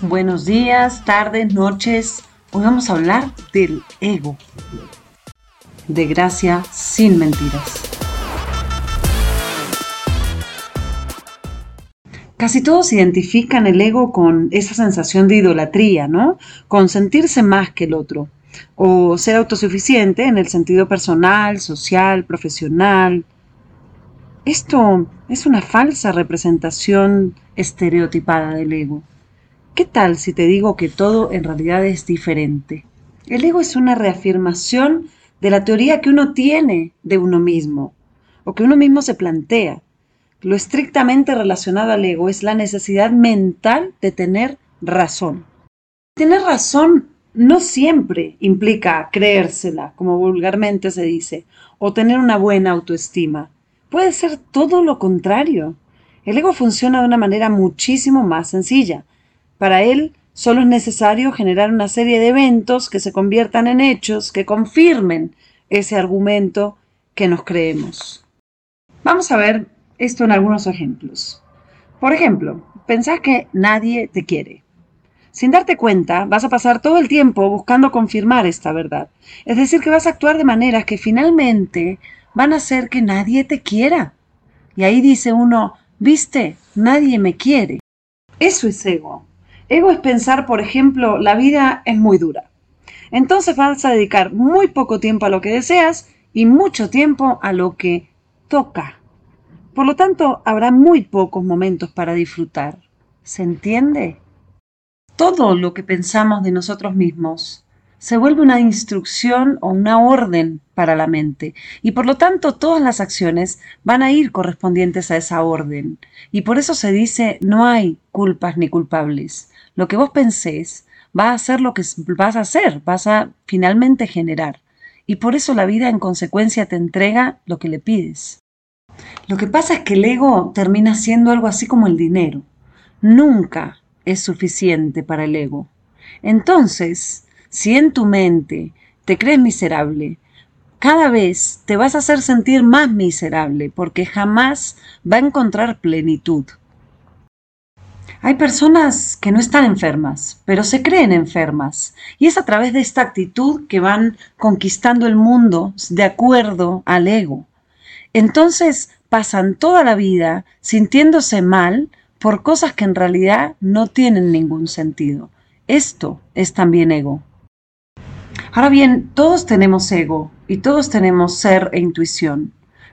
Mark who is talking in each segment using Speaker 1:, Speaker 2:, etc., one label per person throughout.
Speaker 1: Buenos días, tardes, noches. Hoy vamos a hablar del ego. De gracia sin mentiras. Casi todos identifican el ego con esa sensación de idolatría, ¿no? Con sentirse más que el otro. O ser autosuficiente en el sentido personal, social, profesional. Esto es una falsa representación estereotipada del ego. ¿Qué tal si te digo que todo en realidad es diferente? El ego es una reafirmación de la teoría que uno tiene de uno mismo o que uno mismo se plantea. Lo estrictamente relacionado al ego es la necesidad mental de tener razón. Tener razón no siempre implica creérsela, como vulgarmente se dice, o tener una buena autoestima. Puede ser todo lo contrario. El ego funciona de una manera muchísimo más sencilla. Para él solo es necesario generar una serie de eventos que se conviertan en hechos que confirmen ese argumento que nos creemos. Vamos a ver esto en algunos ejemplos. Por ejemplo, pensás que nadie te quiere. Sin darte cuenta, vas a pasar todo el tiempo buscando confirmar esta verdad. Es decir, que vas a actuar de maneras que finalmente van a hacer que nadie te quiera. Y ahí dice uno, viste, nadie me quiere. Eso es ego. Ego es pensar, por ejemplo, la vida es muy dura. Entonces vas a dedicar muy poco tiempo a lo que deseas y mucho tiempo a lo que toca. Por lo tanto, habrá muy pocos momentos para disfrutar. ¿Se entiende? Todo lo que pensamos de nosotros mismos se vuelve una instrucción o una orden para la mente y por lo tanto todas las acciones van a ir correspondientes a esa orden y por eso se dice no hay culpas ni culpables. Lo que vos pensés va a ser lo que vas a hacer, vas a finalmente generar y por eso la vida en consecuencia te entrega lo que le pides. Lo que pasa es que el ego termina siendo algo así como el dinero. Nunca es suficiente para el ego. Entonces, si en tu mente te crees miserable, cada vez te vas a hacer sentir más miserable porque jamás va a encontrar plenitud. Hay personas que no están enfermas, pero se creen enfermas. Y es a través de esta actitud que van conquistando el mundo de acuerdo al ego. Entonces pasan toda la vida sintiéndose mal por cosas que en realidad no tienen ningún sentido. Esto es también ego. Ahora bien, todos tenemos ego y todos tenemos ser e intuición,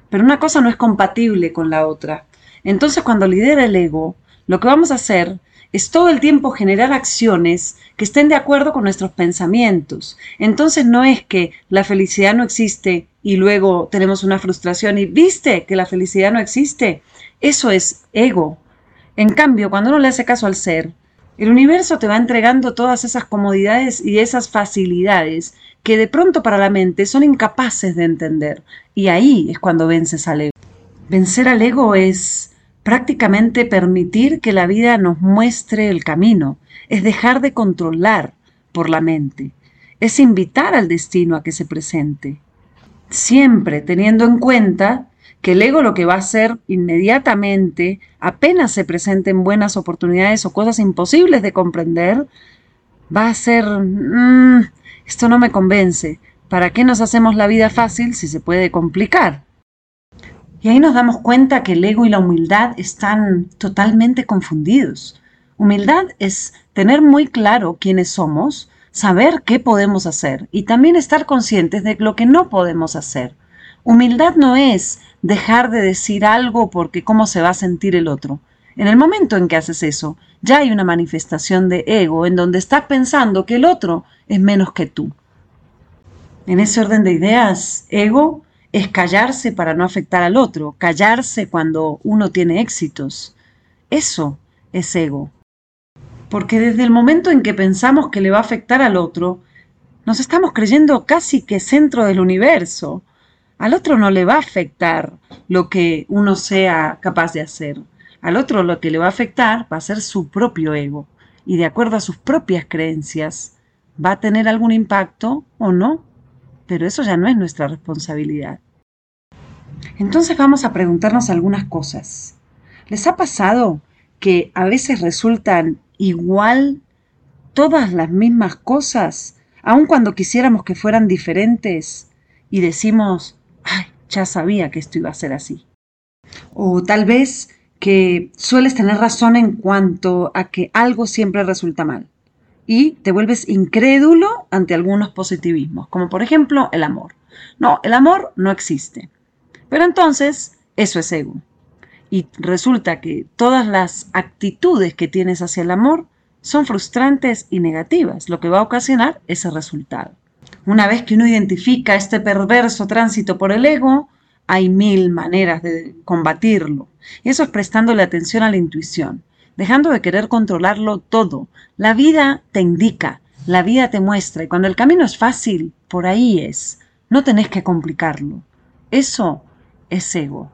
Speaker 1: pero una cosa no es compatible con la otra. Entonces cuando lidera el ego, lo que vamos a hacer es todo el tiempo generar acciones que estén de acuerdo con nuestros pensamientos. Entonces no es que la felicidad no existe y luego tenemos una frustración y viste que la felicidad no existe. Eso es ego. En cambio, cuando uno le hace caso al ser, el universo te va entregando todas esas comodidades y esas facilidades que de pronto para la mente son incapaces de entender. Y ahí es cuando vences al ego. Vencer al ego es prácticamente permitir que la vida nos muestre el camino, es dejar de controlar por la mente, es invitar al destino a que se presente, siempre teniendo en cuenta que el ego lo que va a hacer inmediatamente, apenas se presenten buenas oportunidades o cosas imposibles de comprender, va a ser, mm, esto no me convence, ¿para qué nos hacemos la vida fácil si se puede complicar? Y ahí nos damos cuenta que el ego y la humildad están totalmente confundidos. Humildad es tener muy claro quiénes somos, saber qué podemos hacer y también estar conscientes de lo que no podemos hacer. Humildad no es dejar de decir algo porque cómo se va a sentir el otro. En el momento en que haces eso, ya hay una manifestación de ego en donde estás pensando que el otro es menos que tú. En ese orden de ideas, ego es callarse para no afectar al otro, callarse cuando uno tiene éxitos. Eso es ego. Porque desde el momento en que pensamos que le va a afectar al otro, nos estamos creyendo casi que centro del universo. Al otro no le va a afectar lo que uno sea capaz de hacer. Al otro lo que le va a afectar va a ser su propio ego. Y de acuerdo a sus propias creencias, va a tener algún impacto o no. Pero eso ya no es nuestra responsabilidad. Entonces vamos a preguntarnos algunas cosas. ¿Les ha pasado que a veces resultan igual todas las mismas cosas, aun cuando quisiéramos que fueran diferentes, y decimos, ya sabía que esto iba a ser así. O tal vez que sueles tener razón en cuanto a que algo siempre resulta mal y te vuelves incrédulo ante algunos positivismos, como por ejemplo el amor. No, el amor no existe. Pero entonces, eso es ego. Y resulta que todas las actitudes que tienes hacia el amor son frustrantes y negativas, lo que va a ocasionar ese resultado. Una vez que uno identifica este perverso tránsito por el ego, hay mil maneras de combatirlo. Y eso es prestándole atención a la intuición, dejando de querer controlarlo todo. La vida te indica, la vida te muestra, y cuando el camino es fácil, por ahí es. No tenés que complicarlo. Eso es ego.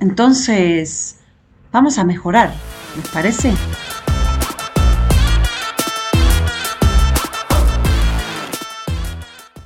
Speaker 1: Entonces, vamos a mejorar, ¿les parece?